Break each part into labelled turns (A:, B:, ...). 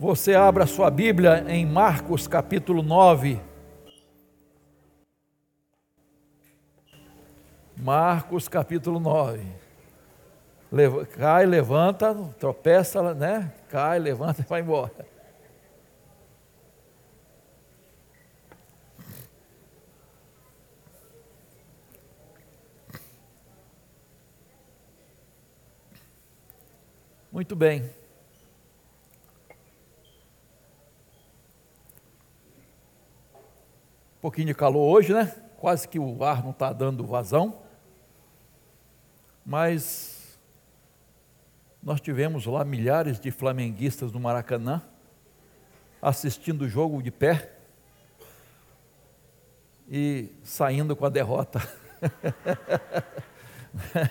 A: Você abra sua Bíblia em Marcos capítulo 9. Marcos capítulo 9. Leva, cai, levanta, tropeça, né? Cai, levanta e vai embora. Muito bem. Pouquinho de calor hoje, né? Quase que o ar não está dando vazão. Mas nós tivemos lá milhares de flamenguistas no Maracanã, assistindo o jogo de pé e saindo com a derrota.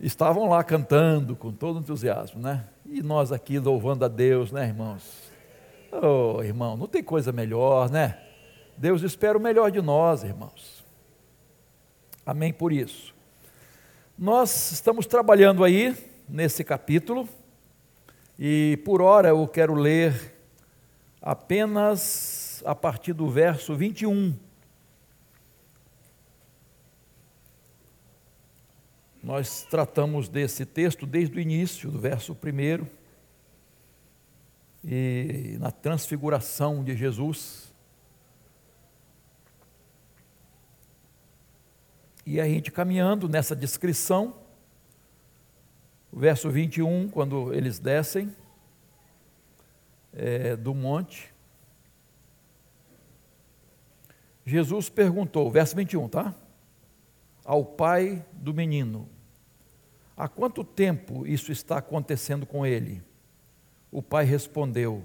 A: estavam lá cantando com todo entusiasmo, né? E nós aqui louvando a Deus, né, irmãos? Oh, irmão, não tem coisa melhor, né? Deus espera o melhor de nós, irmãos. Amém por isso. Nós estamos trabalhando aí nesse capítulo e por hora eu quero ler apenas a partir do verso 21 Nós tratamos desse texto desde o início, do verso 1, e na transfiguração de Jesus. E a gente caminhando nessa descrição, o verso 21, quando eles descem é, do monte, Jesus perguntou, verso 21, tá? Ao pai do menino: Há quanto tempo isso está acontecendo com ele? O pai respondeu: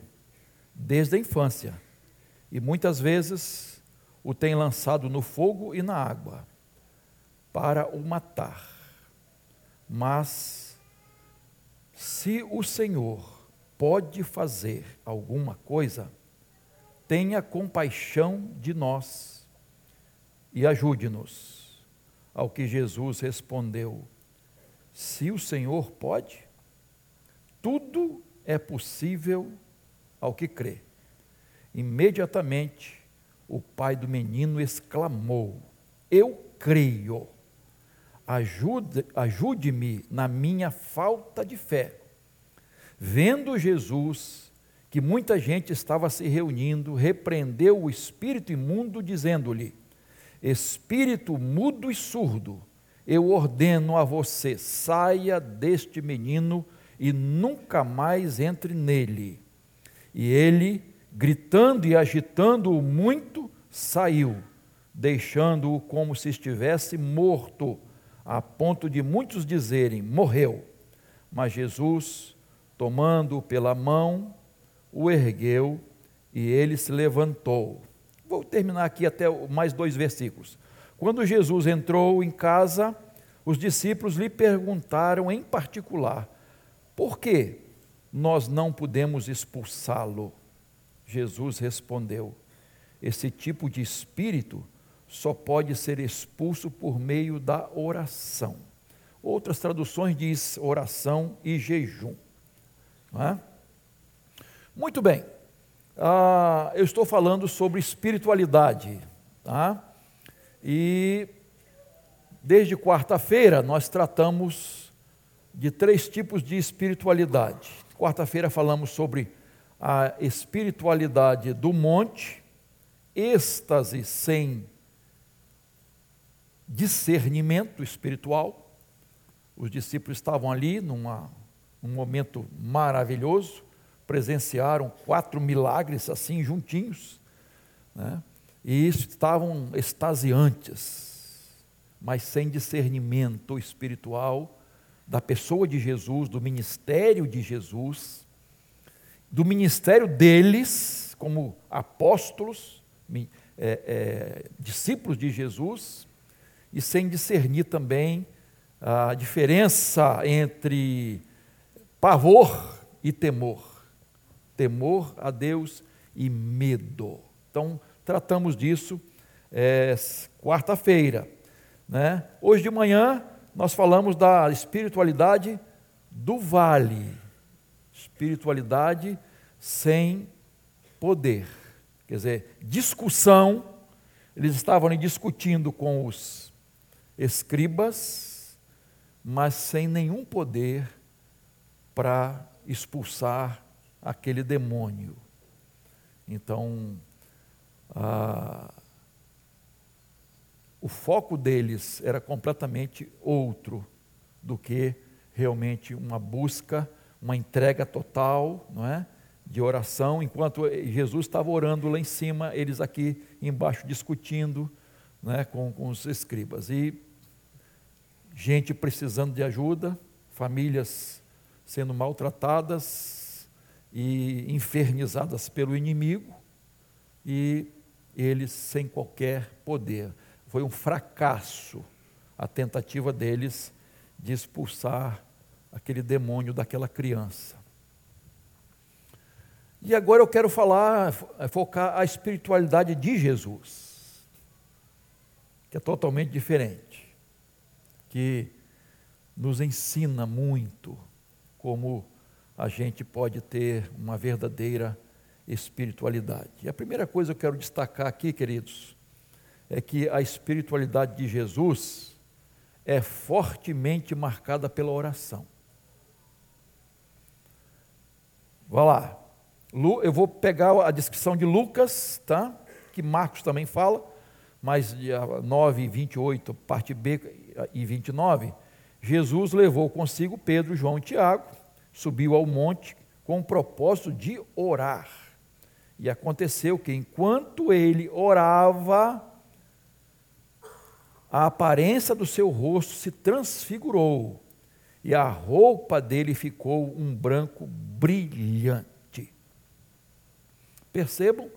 A: Desde a infância, e muitas vezes o tem lançado no fogo e na água, para o matar. Mas, se o Senhor pode fazer alguma coisa, tenha compaixão de nós e ajude-nos. Ao que Jesus respondeu: se o Senhor pode, tudo é possível ao que crê. Imediatamente o pai do menino exclamou: Eu creio, ajude-me ajude na minha falta de fé. Vendo Jesus que muita gente estava se reunindo, repreendeu o espírito imundo, dizendo-lhe: Espírito mudo e surdo, eu ordeno a você: saia deste menino e nunca mais entre nele. E ele, gritando e agitando-o muito, saiu, deixando-o como se estivesse morto, a ponto de muitos dizerem: morreu. Mas Jesus, tomando-o pela mão, o ergueu e ele se levantou. Vou terminar aqui até mais dois versículos. Quando Jesus entrou em casa, os discípulos lhe perguntaram em particular: por que nós não podemos expulsá-lo? Jesus respondeu: esse tipo de espírito só pode ser expulso por meio da oração. Outras traduções diz oração e jejum. É? Muito bem, ah, eu estou falando sobre espiritualidade, tá? E desde quarta-feira nós tratamos de três tipos de espiritualidade. Quarta-feira falamos sobre a espiritualidade do monte, êxtase sem discernimento espiritual. Os discípulos estavam ali numa, num momento maravilhoso, presenciaram quatro milagres assim juntinhos, né? e estavam extasiantes, mas sem discernimento espiritual da pessoa de Jesus, do ministério de Jesus, do ministério deles como apóstolos, é, é, discípulos de Jesus, e sem discernir também a diferença entre pavor e temor. Temor a Deus e medo. Então, tratamos disso é, quarta-feira. Né? Hoje de manhã nós falamos da espiritualidade do vale, espiritualidade sem poder. Quer dizer, discussão, eles estavam discutindo com os escribas, mas sem nenhum poder para expulsar aquele demônio. Então, o foco deles era completamente outro do que realmente uma busca, uma entrega total, não é? De oração, enquanto Jesus estava orando lá em cima, eles aqui embaixo discutindo né, com, com os escribas. E gente precisando de ajuda, famílias sendo maltratadas e infernizadas pelo inimigo, e eles sem qualquer poder. Foi um fracasso a tentativa deles de expulsar aquele demônio daquela criança. E agora eu quero falar, focar a espiritualidade de Jesus, que é totalmente diferente, que nos ensina muito como a gente pode ter uma verdadeira espiritualidade. E a primeira coisa que eu quero destacar aqui, queridos, é que a espiritualidade de Jesus é fortemente marcada pela oração. Vá lá. Eu vou pegar a descrição de Lucas, tá? que Marcos também fala, mas 9 28, parte B e 29, Jesus levou consigo Pedro, João e Tiago, subiu ao monte com o propósito de orar. E aconteceu que enquanto ele orava, a aparência do seu rosto se transfigurou e a roupa dele ficou um branco brilhante. Percebam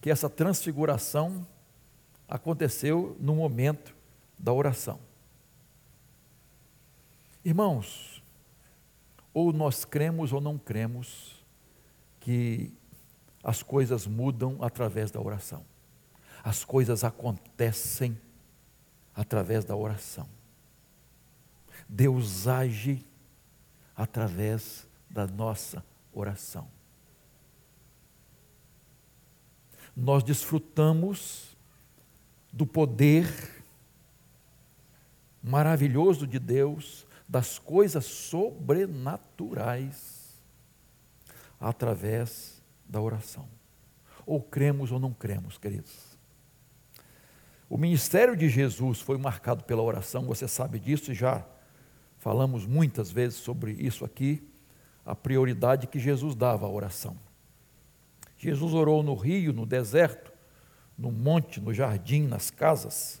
A: que essa transfiguração aconteceu no momento da oração. Irmãos, ou nós cremos ou não cremos que as coisas mudam através da oração. As coisas acontecem através da oração. Deus age através da nossa oração. Nós desfrutamos do poder maravilhoso de Deus, das coisas sobrenaturais, através da oração. Ou cremos ou não cremos, queridos. O ministério de Jesus foi marcado pela oração, você sabe disso, e já falamos muitas vezes sobre isso aqui, a prioridade que Jesus dava à oração. Jesus orou no rio, no deserto, no monte, no jardim, nas casas,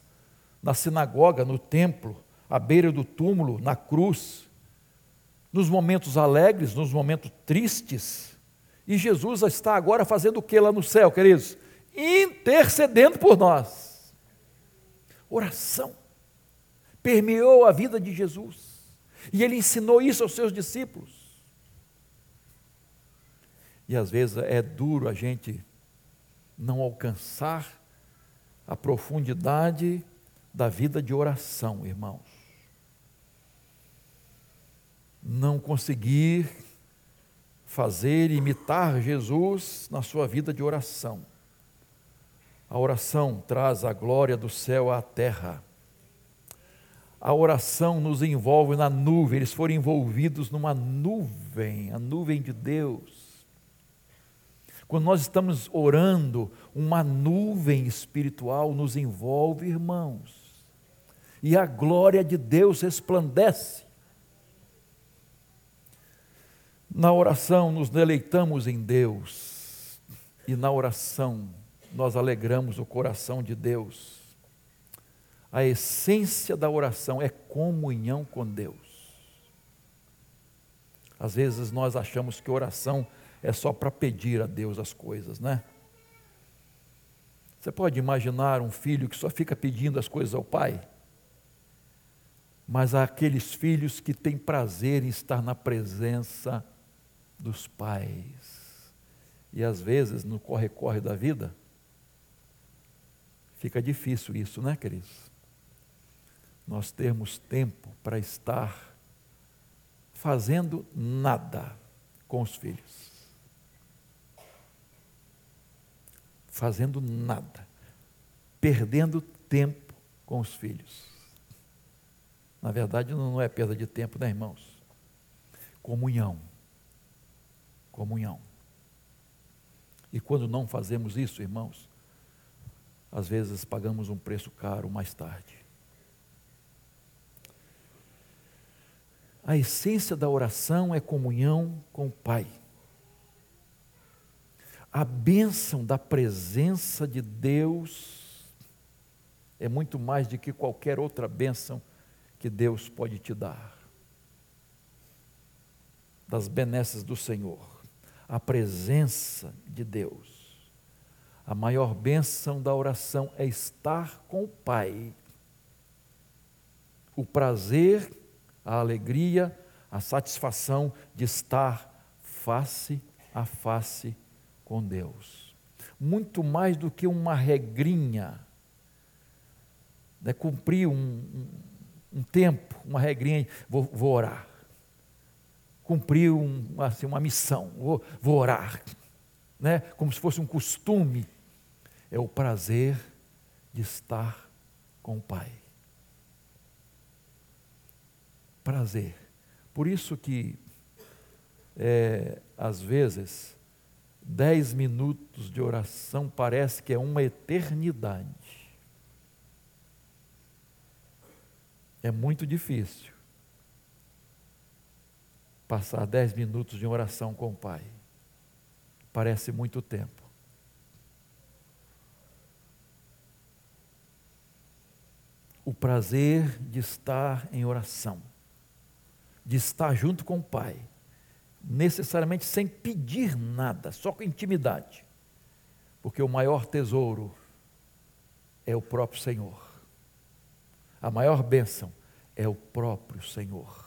A: na sinagoga, no templo, à beira do túmulo, na cruz, nos momentos alegres, nos momentos tristes, e Jesus está agora fazendo o que lá no céu, queridos? Intercedendo por nós. Oração. Permeou a vida de Jesus. E ele ensinou isso aos seus discípulos. E às vezes é duro a gente não alcançar a profundidade da vida de oração, irmãos. Não conseguir fazer imitar Jesus na sua vida de oração. A oração traz a glória do céu à terra. A oração nos envolve na nuvem, eles foram envolvidos numa nuvem, a nuvem de Deus. Quando nós estamos orando, uma nuvem espiritual nos envolve, irmãos, e a glória de Deus resplandece. Na oração nos deleitamos em Deus e na oração nós alegramos o coração de Deus. A essência da oração é comunhão com Deus. Às vezes nós achamos que oração é só para pedir a Deus as coisas, né? Você pode imaginar um filho que só fica pedindo as coisas ao pai? Mas há aqueles filhos que têm prazer em estar na presença de dos pais. E às vezes, no corre-corre da vida, fica difícil isso, né, queridos? Nós termos tempo para estar fazendo nada com os filhos. fazendo nada, perdendo tempo com os filhos. Na verdade, não é perda de tempo, né, irmãos? Comunhão. Comunhão. E quando não fazemos isso, irmãos, às vezes pagamos um preço caro mais tarde. A essência da oração é comunhão com o Pai. A bênção da presença de Deus é muito mais do que qualquer outra bênção que Deus pode te dar. Das benesses do Senhor, a presença de Deus. A maior bênção da oração é estar com o Pai. O prazer a alegria, a satisfação de estar face a face com Deus. Muito mais do que uma regrinha, né, cumprir um, um, um tempo, uma regrinha, vou, vou orar. Cumprir um, assim, uma missão, vou, vou orar. Né, como se fosse um costume. É o prazer de estar com o Pai prazer. Por isso que, é, às vezes, dez minutos de oração parece que é uma eternidade. É muito difícil passar dez minutos de oração com o Pai. Parece muito tempo. O prazer de estar em oração de estar junto com o Pai, necessariamente sem pedir nada, só com intimidade, porque o maior tesouro é o próprio Senhor, a maior bênção é o próprio Senhor.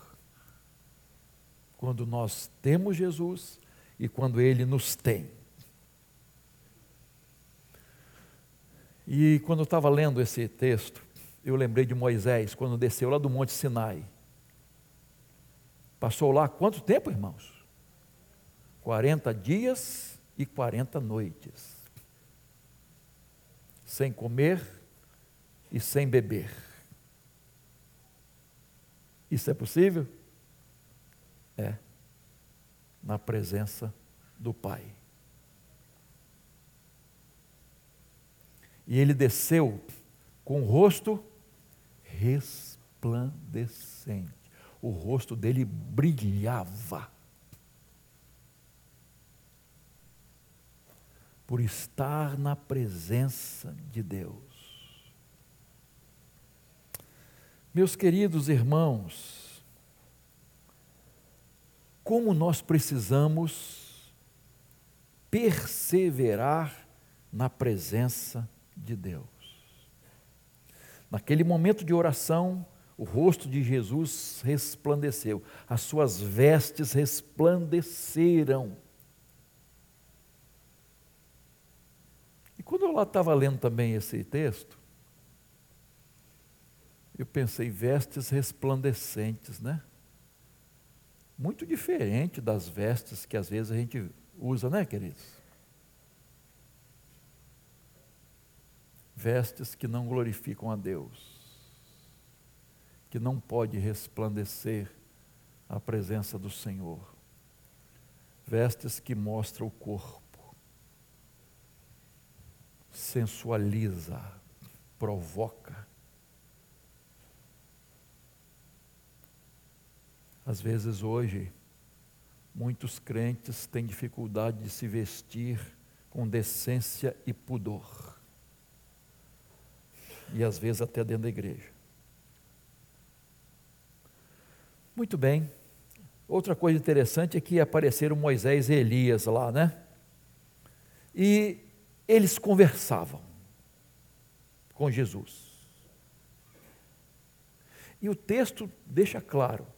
A: Quando nós temos Jesus e quando Ele nos tem. E quando eu estava lendo esse texto, eu lembrei de Moisés, quando desceu lá do Monte Sinai Passou lá quanto tempo, irmãos? 40 dias e 40 noites. Sem comer e sem beber. Isso é possível? É. Na presença do Pai. E ele desceu com o rosto resplandecente o rosto dele brilhava. Por estar na presença de Deus. Meus queridos irmãos, como nós precisamos perseverar na presença de Deus. Naquele momento de oração, o rosto de Jesus resplandeceu, as suas vestes resplandeceram. E quando eu lá estava lendo também esse texto, eu pensei, vestes resplandecentes, né? Muito diferente das vestes que às vezes a gente usa, né, queridos? Vestes que não glorificam a Deus que não pode resplandecer a presença do Senhor. Vestes que mostram o corpo, sensualiza, provoca. Às vezes hoje, muitos crentes têm dificuldade de se vestir com decência e pudor. E às vezes até dentro da igreja. Muito bem. Outra coisa interessante é que apareceram Moisés e Elias lá, né? E eles conversavam com Jesus. E o texto deixa claro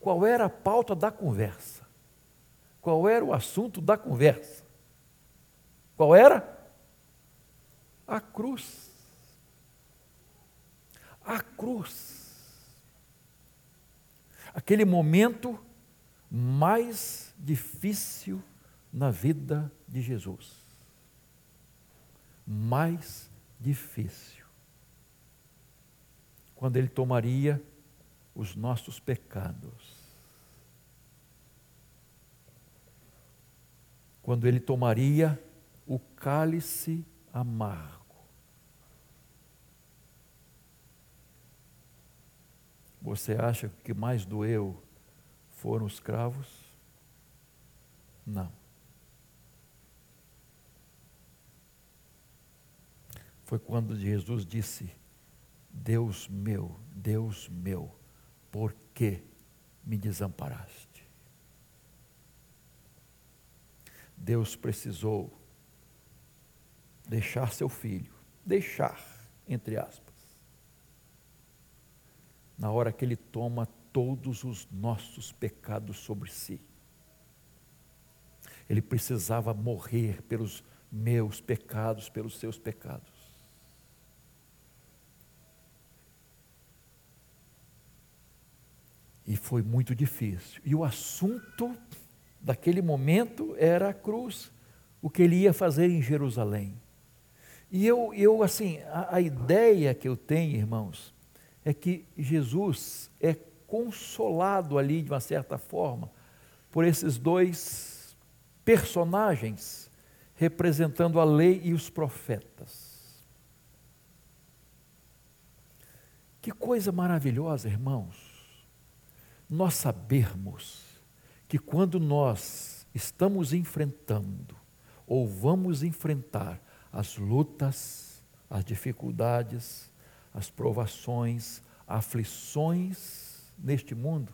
A: qual era a pauta da conversa. Qual era o assunto da conversa? Qual era? A cruz. A cruz aquele momento mais difícil na vida de Jesus. mais difícil. Quando ele tomaria os nossos pecados. Quando ele tomaria o cálice amargo. Você acha que o que mais doeu foram os cravos? Não. Foi quando Jesus disse: Deus meu, Deus meu, por que me desamparaste? Deus precisou deixar seu filho, deixar, entre aspas, na hora que ele toma todos os nossos pecados sobre si. Ele precisava morrer pelos meus pecados, pelos seus pecados. E foi muito difícil. E o assunto daquele momento era a cruz, o que ele ia fazer em Jerusalém. E eu, eu assim, a, a ideia que eu tenho, irmãos, é que Jesus é consolado ali, de uma certa forma, por esses dois personagens representando a lei e os profetas. Que coisa maravilhosa, irmãos nós sabermos que quando nós estamos enfrentando ou vamos enfrentar as lutas, as dificuldades, as provações, aflições neste mundo,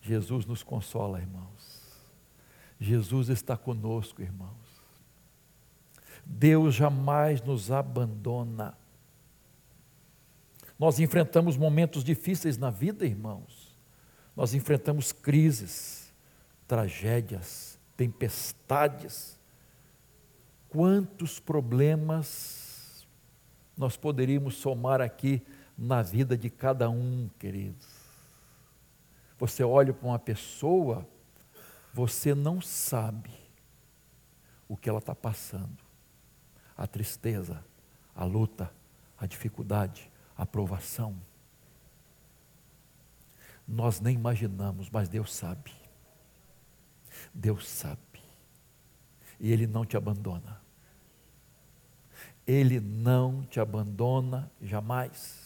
A: Jesus nos consola, irmãos. Jesus está conosco, irmãos. Deus jamais nos abandona. Nós enfrentamos momentos difíceis na vida, irmãos. Nós enfrentamos crises, tragédias, tempestades. Quantos problemas nós poderíamos somar aqui na vida de cada um, queridos? Você olha para uma pessoa, você não sabe o que ela está passando. A tristeza, a luta, a dificuldade, a provação nós nem imaginamos, mas Deus sabe. Deus sabe. E Ele não te abandona. Ele não te abandona jamais.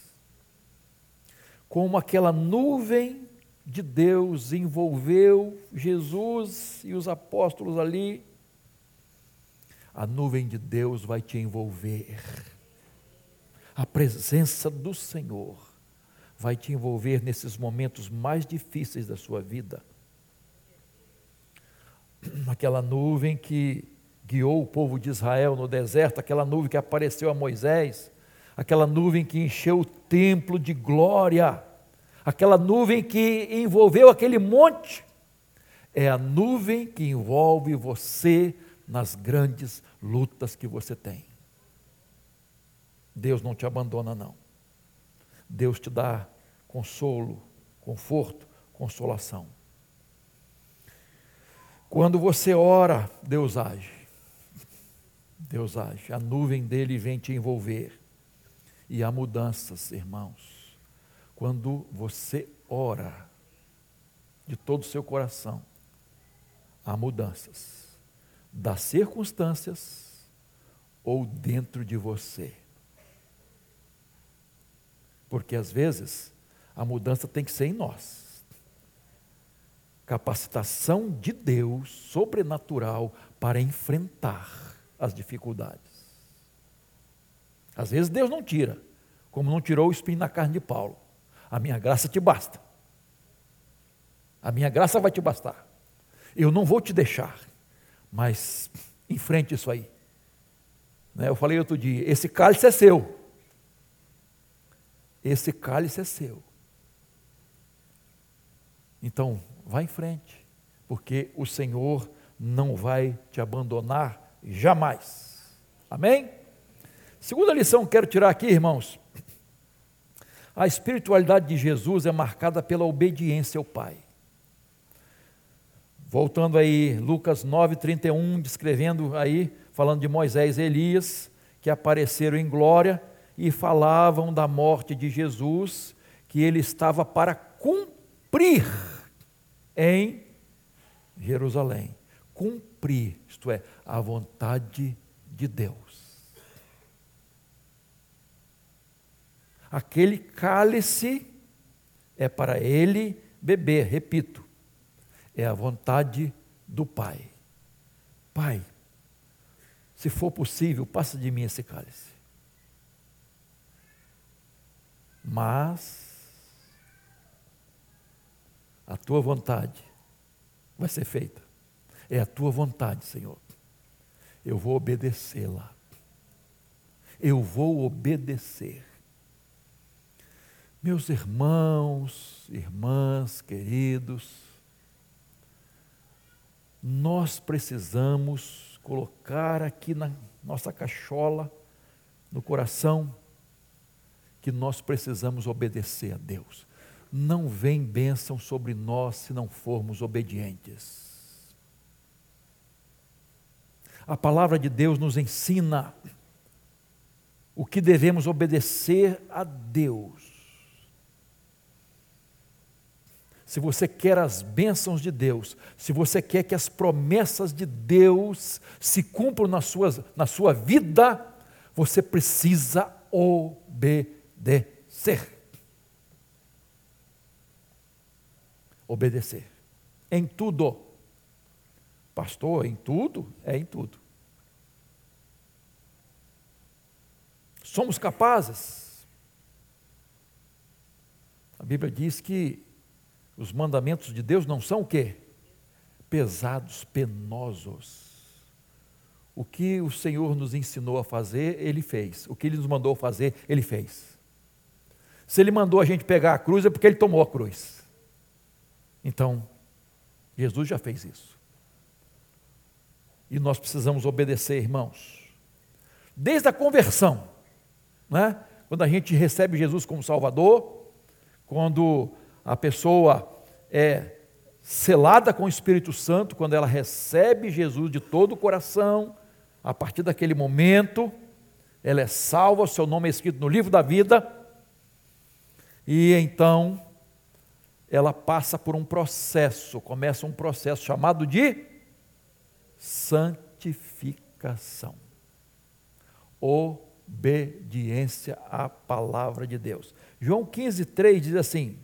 A: Como aquela nuvem de Deus envolveu Jesus e os apóstolos ali, a nuvem de Deus vai te envolver. A presença do Senhor vai te envolver nesses momentos mais difíceis da sua vida. Aquela nuvem que guiou o povo de Israel no deserto, aquela nuvem que apareceu a Moisés, aquela nuvem que encheu o templo de glória, aquela nuvem que envolveu aquele monte, é a nuvem que envolve você nas grandes lutas que você tem. Deus não te abandona, não. Deus te dá consolo, conforto, consolação. Quando você ora, Deus age. Deus age. A nuvem dele vem te envolver. E há mudanças, irmãos. Quando você ora de todo o seu coração, há mudanças das circunstâncias ou dentro de você. Porque às vezes a mudança tem que ser em nós. Capacitação de Deus sobrenatural para enfrentar as dificuldades. Às vezes Deus não tira, como não tirou o espinho na carne de Paulo. A minha graça te basta. A minha graça vai te bastar. Eu não vou te deixar, mas enfrente isso aí. Né, eu falei outro dia: esse cálice é seu esse cálice é seu. Então, vá em frente, porque o Senhor não vai te abandonar jamais. Amém? Segunda lição que quero tirar aqui, irmãos. A espiritualidade de Jesus é marcada pela obediência ao Pai. Voltando aí, Lucas 9, 31, descrevendo aí, falando de Moisés e Elias, que apareceram em glória e falavam da morte de Jesus, que ele estava para cumprir em Jerusalém. Cumprir, isto é, a vontade de Deus. Aquele cálice é para ele beber, repito, é a vontade do Pai. Pai, se for possível, passa de mim esse cálice. Mas a tua vontade vai ser feita. É a tua vontade, Senhor. Eu vou obedecê-la. Eu vou obedecer. Meus irmãos, irmãs, queridos, nós precisamos colocar aqui na nossa cachola, no coração, que nós precisamos obedecer a Deus. Não vem bênção sobre nós se não formos obedientes. A palavra de Deus nos ensina o que devemos obedecer a Deus. se você quer as bênçãos de Deus, se você quer que as promessas de Deus se cumpram na sua, na sua vida, você precisa obedecer. Obedecer. Em tudo. Pastor, em tudo? É em tudo. Somos capazes. A Bíblia diz que os mandamentos de Deus não são o quê? Pesados, penosos. O que o Senhor nos ensinou a fazer, Ele fez. O que Ele nos mandou fazer, Ele fez. Se Ele mandou a gente pegar a cruz, é porque Ele tomou a cruz. Então, Jesus já fez isso. E nós precisamos obedecer, irmãos. Desde a conversão, né? quando a gente recebe Jesus como Salvador, quando a pessoa é selada com o Espírito Santo quando ela recebe Jesus de todo o coração. A partir daquele momento, ela é salva, seu nome é escrito no livro da vida. E então, ela passa por um processo, começa um processo chamado de santificação. Obediência à palavra de Deus. João 15, 3 diz assim: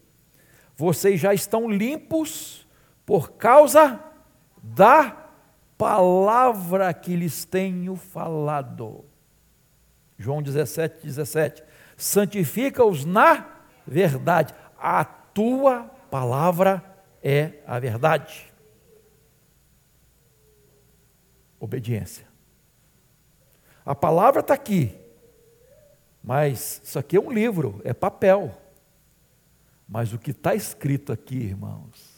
A: vocês já estão limpos por causa da palavra que lhes tenho falado. João 17, 17. Santifica-os na verdade. A tua palavra é a verdade. Obediência. A palavra está aqui, mas isso aqui é um livro, é papel. Mas o que está escrito aqui, irmãos,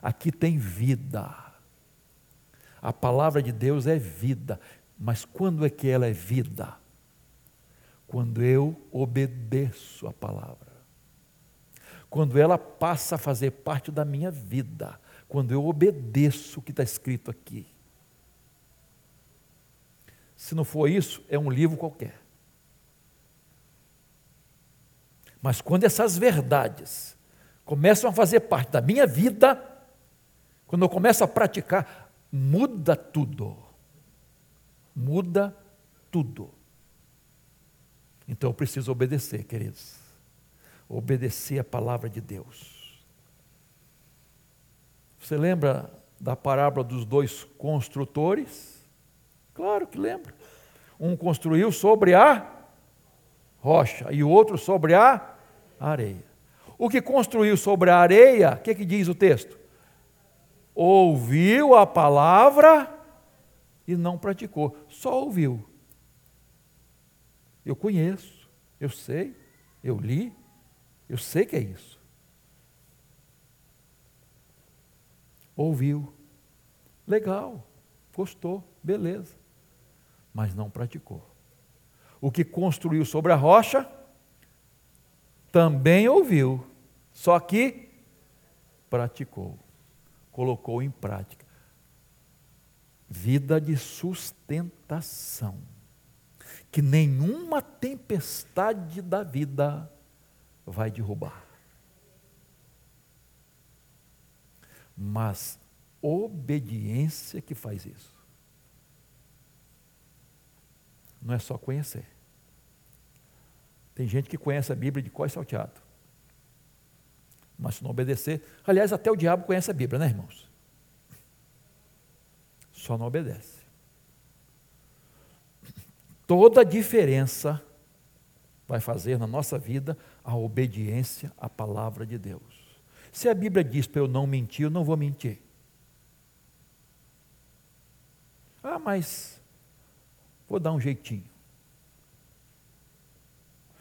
A: aqui tem vida. A palavra de Deus é vida. Mas quando é que ela é vida? Quando eu obedeço a palavra. Quando ela passa a fazer parte da minha vida. Quando eu obedeço o que está escrito aqui. Se não for isso, é um livro qualquer. Mas quando essas verdades começam a fazer parte da minha vida, quando eu começo a praticar, muda tudo. Muda tudo. Então eu preciso obedecer, queridos. Obedecer a palavra de Deus. Você lembra da parábola dos dois construtores? Claro que lembra. Um construiu sobre a rocha e o outro sobre a areia. O que construiu sobre a areia, o que, que diz o texto? Ouviu a palavra e não praticou, só ouviu. Eu conheço, eu sei, eu li, eu sei que é isso. Ouviu, legal, gostou, beleza, mas não praticou. O que construiu sobre a rocha também ouviu, só que praticou. colocou em prática. Vida de sustentação. Que nenhuma tempestade da vida vai derrubar. Mas obediência que faz isso. Não é só conhecer. Tem gente que conhece a Bíblia de cor salteado. Mas se não obedecer, aliás, até o diabo conhece a Bíblia, né, irmãos? Só não obedece. Toda a diferença vai fazer na nossa vida a obediência à palavra de Deus. Se a Bíblia diz para eu não mentir, eu não vou mentir. Ah, mas vou dar um jeitinho.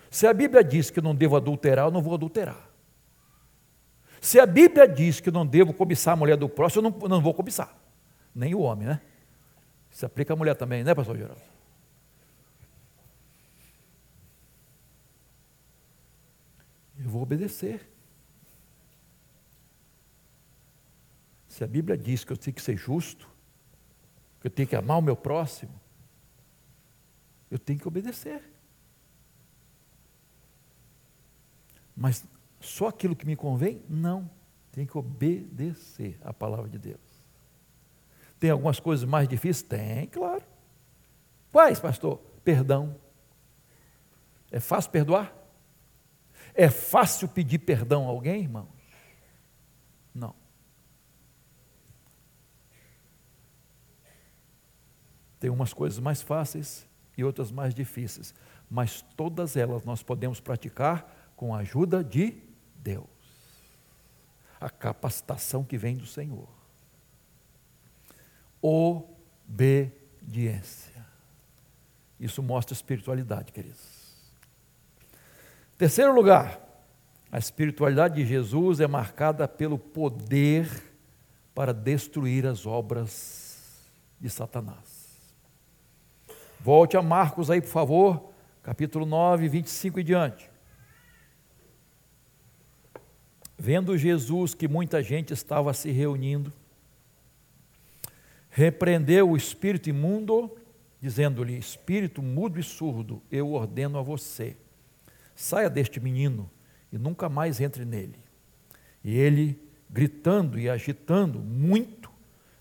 A: Se a Bíblia diz que não devo adulterar, eu não vou adulterar. Se a Bíblia diz que não devo cobiçar a mulher do próximo, eu não, não vou cobiçar. Nem o homem, né? Se aplica a mulher também, né, pastor Geraldo? Eu vou obedecer. Se a Bíblia diz que eu tenho que ser justo, que eu tenho que amar o meu próximo, eu tenho que obedecer. Mas só aquilo que me convém? Não. Tem que obedecer a palavra de Deus. Tem algumas coisas mais difíceis? Tem, claro. Quais, pastor? Perdão. É fácil perdoar? É fácil pedir perdão a alguém, irmãos? Não. Tem umas coisas mais fáceis e outras mais difíceis, mas todas elas nós podemos praticar com a ajuda de Deus. A capacitação que vem do Senhor. Obediência. Isso mostra espiritualidade, queridos. Terceiro lugar, a espiritualidade de Jesus é marcada pelo poder para destruir as obras de Satanás. Volte a Marcos aí, por favor, capítulo 9, 25 e diante. Vendo Jesus que muita gente estava se reunindo, repreendeu o espírito imundo, dizendo-lhe: Espírito mudo e surdo, eu ordeno a você, saia deste menino e nunca mais entre nele. E ele, gritando e agitando muito,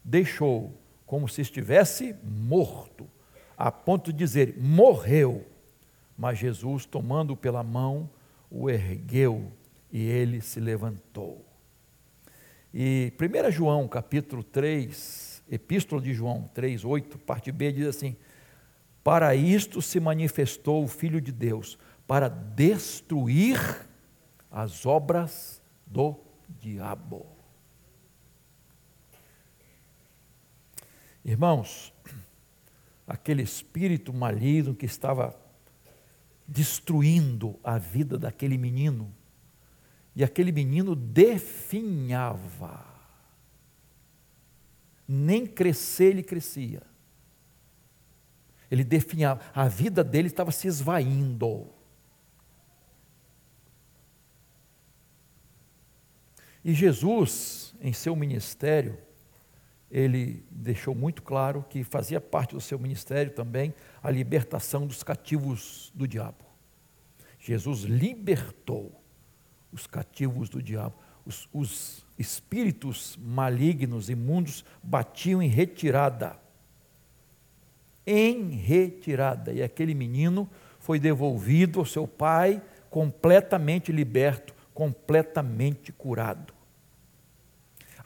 A: deixou como se estivesse morto, a ponto de dizer: morreu. Mas Jesus, tomando pela mão, o ergueu e ele se levantou. E 1 João, capítulo 3, Epístola de João 3, 8, parte B, diz assim: Para isto se manifestou o Filho de Deus, para destruir as obras do diabo. Irmãos, aquele espírito maligno que estava destruindo a vida daquele menino, e aquele menino definhava. Nem crescer ele crescia. Ele definhava. A vida dele estava se esvaindo. E Jesus, em seu ministério, ele deixou muito claro que fazia parte do seu ministério também a libertação dos cativos do diabo. Jesus libertou os cativos do diabo. Os, os espíritos malignos, imundos, batiam em retirada. Em retirada. E aquele menino foi devolvido ao seu pai, completamente liberto, completamente curado.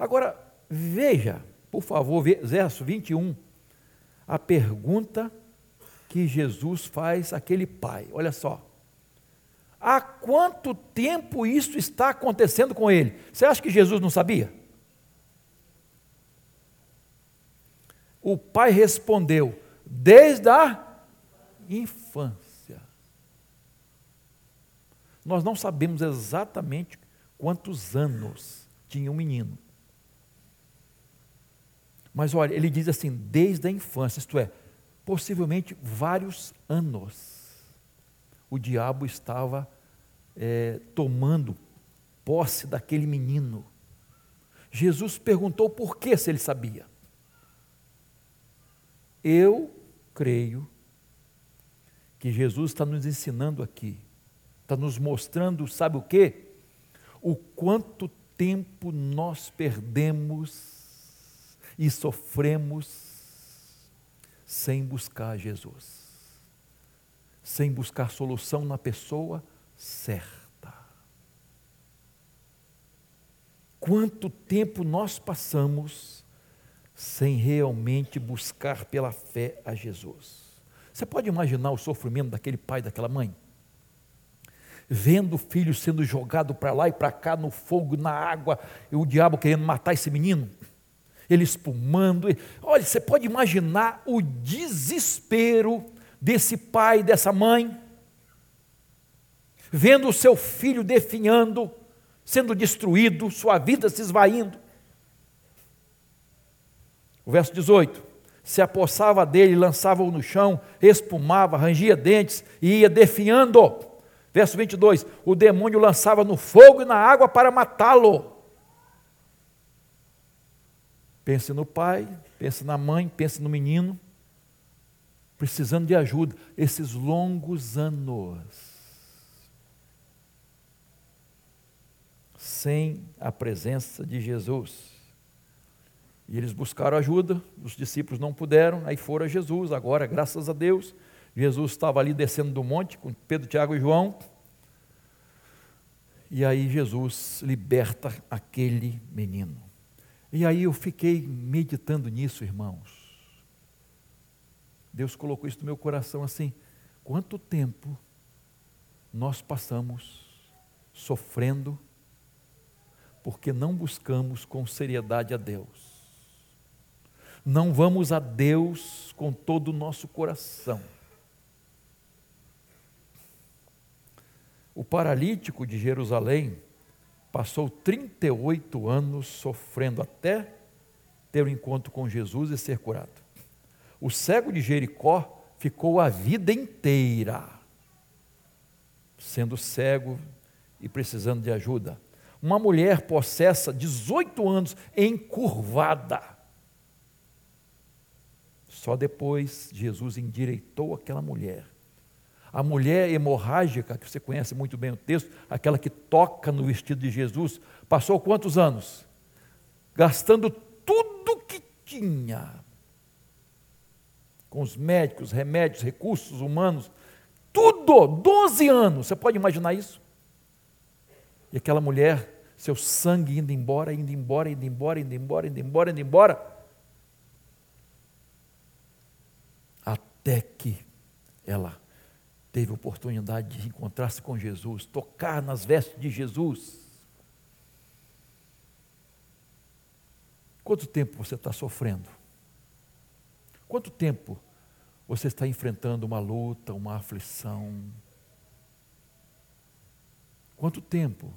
A: Agora, veja, por favor, verso 21, a pergunta que Jesus faz àquele pai. Olha só. Há quanto tempo isso está acontecendo com ele? Você acha que Jesus não sabia? O pai respondeu: desde a infância. Nós não sabemos exatamente quantos anos tinha o um menino. Mas olha, ele diz assim: desde a infância, isto é, possivelmente vários anos o diabo estava é, tomando posse daquele menino. Jesus perguntou por que se ele sabia. Eu creio que Jesus está nos ensinando aqui, está nos mostrando, sabe o que? O quanto tempo nós perdemos e sofremos sem buscar Jesus, sem buscar solução na pessoa certa. Quanto tempo nós passamos sem realmente buscar pela fé a Jesus? Você pode imaginar o sofrimento daquele pai, daquela mãe? Vendo o filho sendo jogado para lá e para cá no fogo, na água, e o diabo querendo matar esse menino, ele espumando. Olha, você pode imaginar o desespero desse pai, dessa mãe, vendo o seu filho definhando, sendo destruído, sua vida se esvaindo. O verso 18: se apossava dele, lançava-o no chão, espumava, rangia dentes e ia definhando. Verso 22: o demônio lançava no fogo e na água para matá-lo. Pense no pai, pense na mãe, pense no menino, precisando de ajuda. Esses longos anos sem a presença de Jesus. E eles buscaram ajuda, os discípulos não puderam, aí foram a Jesus. Agora, graças a Deus, Jesus estava ali descendo do monte com Pedro, Tiago e João. E aí Jesus liberta aquele menino. E aí eu fiquei meditando nisso, irmãos. Deus colocou isso no meu coração assim: quanto tempo nós passamos sofrendo porque não buscamos com seriedade a Deus. Não vamos a Deus com todo o nosso coração. O paralítico de Jerusalém passou 38 anos sofrendo até ter o um encontro com Jesus e ser curado. O cego de Jericó ficou a vida inteira sendo cego e precisando de ajuda uma mulher possessa, 18 anos, encurvada. Só depois Jesus endireitou aquela mulher. A mulher hemorrágica, que você conhece muito bem o texto, aquela que toca no vestido de Jesus, passou quantos anos? Gastando tudo que tinha. Com os médicos, remédios, recursos humanos, tudo, 12 anos. Você pode imaginar isso? E aquela mulher, seu sangue indo embora, indo embora, indo embora, indo embora, indo embora, indo embora. Até que ela teve oportunidade de encontrar-se com Jesus, tocar nas vestes de Jesus. Quanto tempo você está sofrendo? Quanto tempo você está enfrentando uma luta, uma aflição? Quanto tempo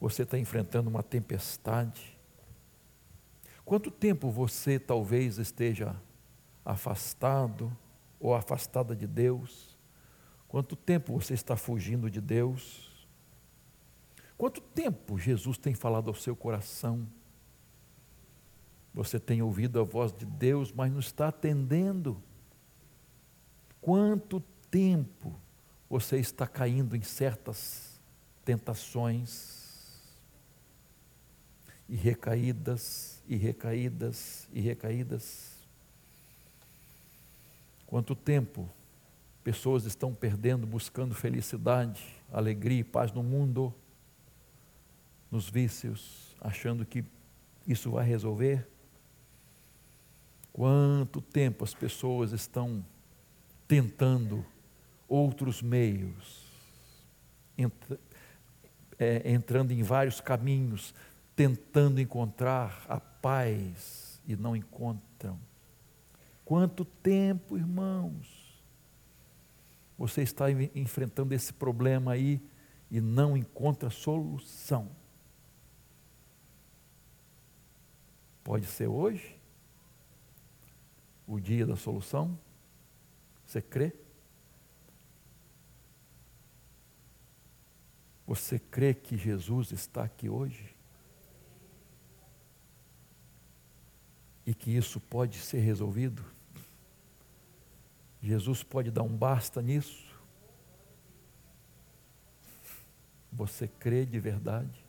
A: você está enfrentando uma tempestade? Quanto tempo você talvez esteja afastado ou afastada de Deus? Quanto tempo você está fugindo de Deus? Quanto tempo Jesus tem falado ao seu coração? Você tem ouvido a voz de Deus, mas não está atendendo? Quanto tempo você está caindo em certas tentações e recaídas e recaídas e recaídas. Quanto tempo pessoas estão perdendo, buscando felicidade, alegria e paz no mundo, nos vícios, achando que isso vai resolver? Quanto tempo as pessoas estão tentando outros meios, é, entrando em vários caminhos, tentando encontrar a paz e não encontram. Quanto tempo, irmãos, você está enfrentando esse problema aí e não encontra solução? Pode ser hoje o dia da solução? Você crê? Você crê que Jesus está aqui hoje? e que isso pode ser resolvido? Jesus pode dar um basta nisso? Você crê de verdade?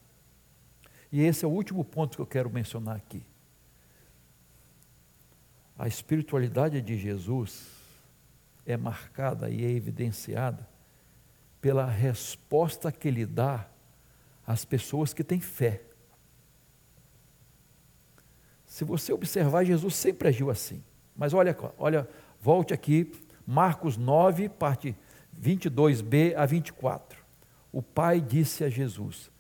A: E esse é o último ponto que eu quero mencionar aqui. A espiritualidade de Jesus é marcada e é evidenciada pela resposta que ele dá às pessoas que têm fé. Se você observar, Jesus sempre agiu assim. Mas olha, olha, volte aqui, Marcos 9, parte 22b a 24. O pai disse a Jesus: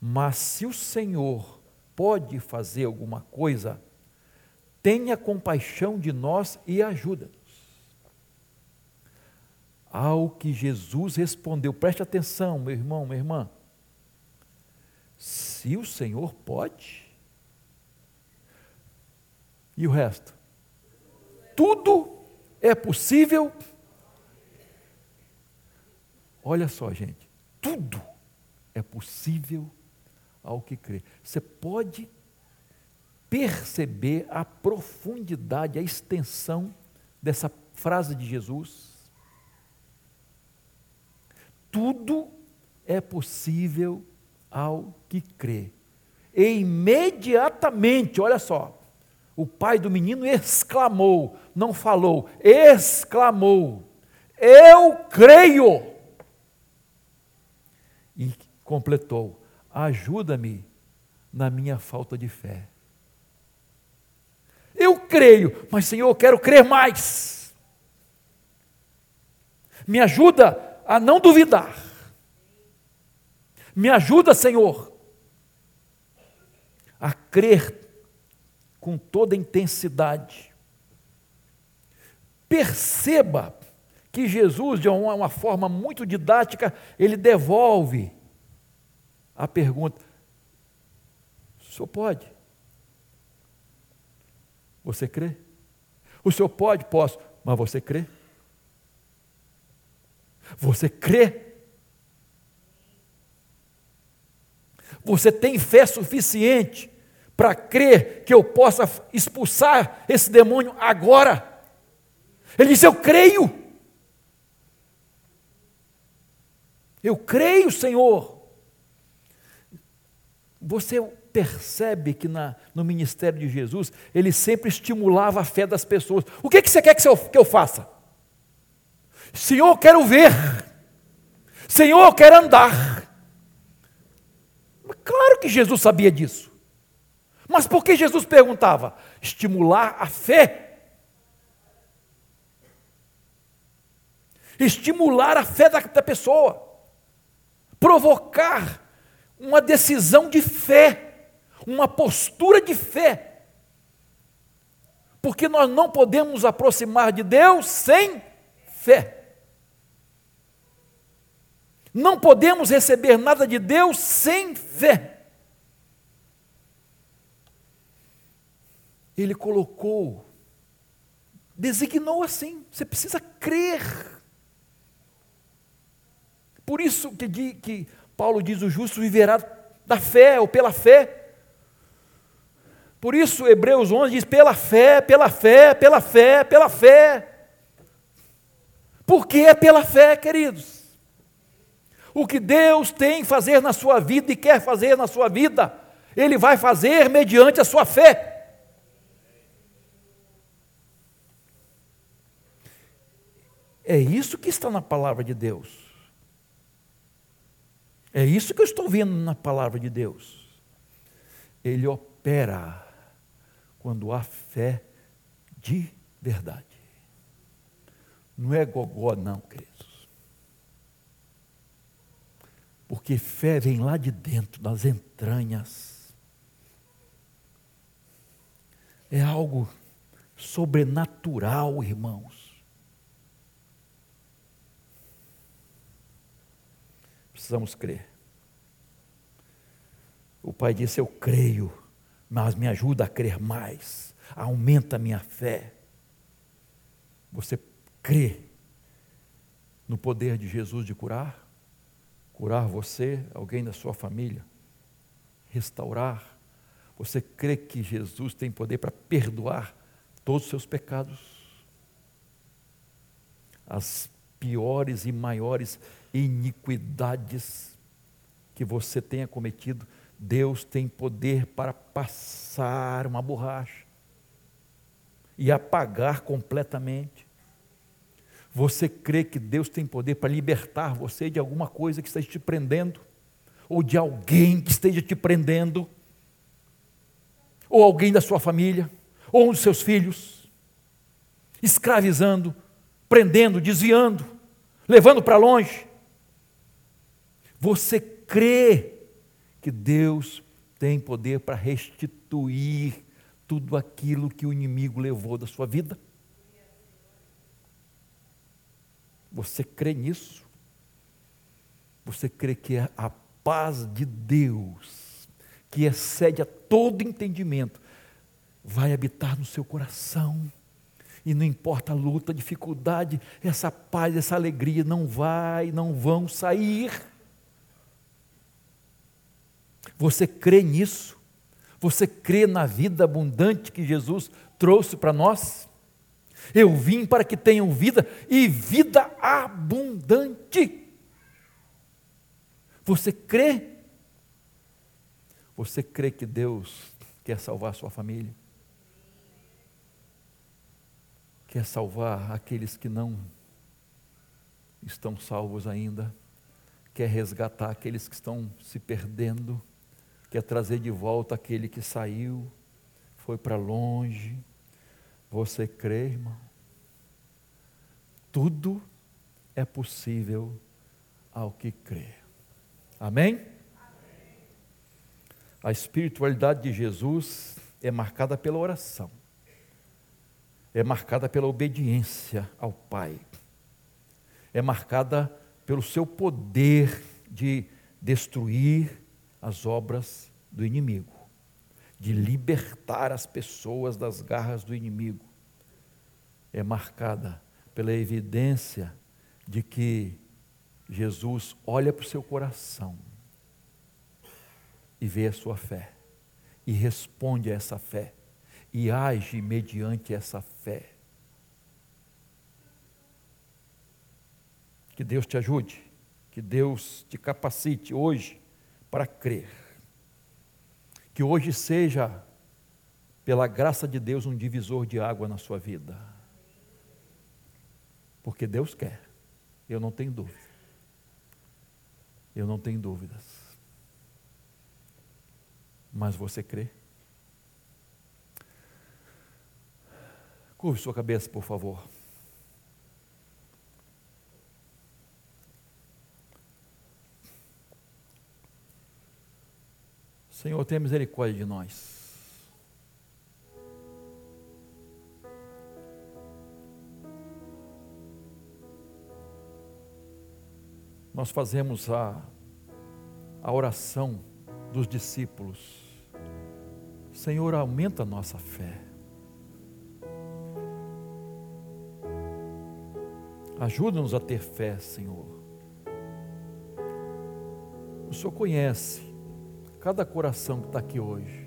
A: Mas se o Senhor pode fazer alguma coisa, tenha compaixão de nós e ajuda-nos. Ao que Jesus respondeu, preste atenção, meu irmão, minha irmã. Se o Senhor pode, e o resto? Tudo é possível. Olha só, gente, tudo é possível ao que crê. Você pode perceber a profundidade, a extensão dessa frase de Jesus? Tudo é possível ao que crê. E imediatamente, olha só, o pai do menino exclamou, não falou, exclamou: Eu creio. E completou: Ajuda-me na minha falta de fé. Eu creio, mas Senhor, eu quero crer mais. Me ajuda a não duvidar. Me ajuda, Senhor, a crer com toda intensidade. Perceba que Jesus, de uma, uma forma muito didática, ele devolve a pergunta: o senhor pode? Você crê? O senhor pode? Posso, mas você crê? Você crê? Você tem fé suficiente para crer que eu possa expulsar esse demônio agora. Ele disse: Eu creio. Eu creio, Senhor. Você percebe que na, no ministério de Jesus, ele sempre estimulava a fé das pessoas. O que, que você quer que eu, que eu faça? Senhor, quero ver. Senhor, quero andar. Claro que Jesus sabia disso. Mas por que Jesus perguntava? Estimular a fé. Estimular a fé da, da pessoa. Provocar uma decisão de fé. Uma postura de fé. Porque nós não podemos aproximar de Deus sem fé. Não podemos receber nada de Deus sem fé. Ele colocou, designou assim, você precisa crer. Por isso que, que Paulo diz: o justo viverá da fé ou pela fé. Por isso, Hebreus 11 diz: pela fé, pela fé, pela fé, pela fé. Porque é pela fé, queridos. O que Deus tem fazer na sua vida e quer fazer na sua vida, Ele vai fazer mediante a sua fé. É isso que está na palavra de Deus. É isso que eu estou vendo na palavra de Deus. Ele opera quando há fé de verdade. Não é gogó, não, queridos. Porque fé vem lá de dentro, das entranhas. É algo sobrenatural, irmãos. Precisamos crer. O pai disse: Eu creio, mas me ajuda a crer mais, aumenta a minha fé. Você crê no poder de Jesus de curar? Curar você, alguém da sua família, restaurar. Você crê que Jesus tem poder para perdoar todos os seus pecados? As piores e maiores iniquidades que você tenha cometido, Deus tem poder para passar uma borracha e apagar completamente. Você crê que Deus tem poder para libertar você de alguma coisa que esteja te prendendo? Ou de alguém que esteja te prendendo? Ou alguém da sua família? Ou um dos seus filhos? Escravizando, prendendo, desviando, levando para longe? Você crê que Deus tem poder para restituir tudo aquilo que o inimigo levou da sua vida? Você crê nisso? Você crê que é a paz de Deus, que excede a todo entendimento, vai habitar no seu coração? E não importa a luta, a dificuldade, essa paz, essa alegria não vai, não vão sair. Você crê nisso? Você crê na vida abundante que Jesus trouxe para nós? Eu vim para que tenham vida e vida abundante. Você crê? Você crê que Deus quer salvar sua família? Quer salvar aqueles que não estão salvos ainda? Quer resgatar aqueles que estão se perdendo? Quer trazer de volta aquele que saiu, foi para longe. Você crê, irmão? Tudo é possível ao que crê. Amém? A espiritualidade de Jesus é marcada pela oração, é marcada pela obediência ao Pai, é marcada pelo seu poder de destruir as obras do inimigo, de libertar as pessoas das garras do inimigo, é marcada pela evidência de que Jesus olha para o seu coração e vê a sua fé, e responde a essa fé, e age mediante essa fé. Que Deus te ajude, que Deus te capacite hoje para crer. Que hoje seja, pela graça de Deus, um divisor de água na sua vida. Porque Deus quer, eu não tenho dúvida. Eu não tenho dúvidas. Mas você crê? Curve sua cabeça, por favor. Senhor, tenha misericórdia de nós. Nós fazemos a, a oração dos discípulos. Senhor, aumenta a nossa fé. Ajuda-nos a ter fé, Senhor. O Senhor conhece cada coração que está aqui hoje.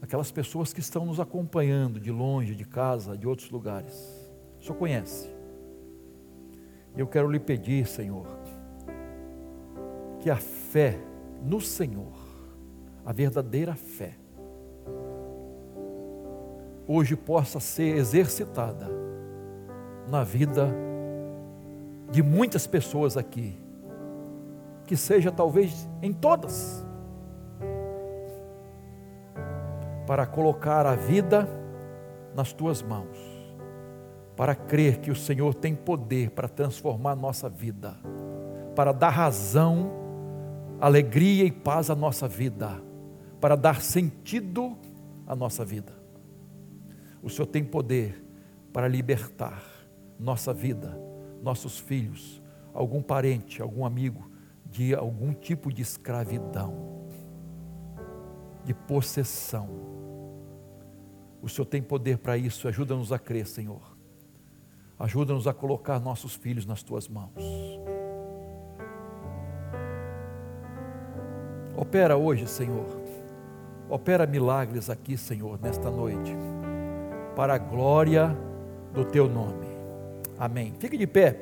A: Aquelas pessoas que estão nos acompanhando de longe, de casa, de outros lugares. O Senhor conhece. Eu quero lhe pedir, Senhor, que a fé no Senhor, a verdadeira fé, hoje possa ser exercitada na vida de muitas pessoas aqui que seja talvez em todas, para colocar a vida nas tuas mãos, para crer que o Senhor tem poder para transformar a nossa vida, para dar razão, alegria e paz à nossa vida, para dar sentido à nossa vida. O Senhor tem poder para libertar nossa vida, nossos filhos, algum parente, algum amigo de algum tipo de escravidão, de possessão. O Senhor tem poder para isso, ajuda-nos a crer, Senhor. Ajuda-nos a colocar nossos filhos nas tuas mãos. Opera hoje, Senhor. Opera milagres aqui, Senhor, nesta noite, para a glória do teu nome. Amém. Fique de pé.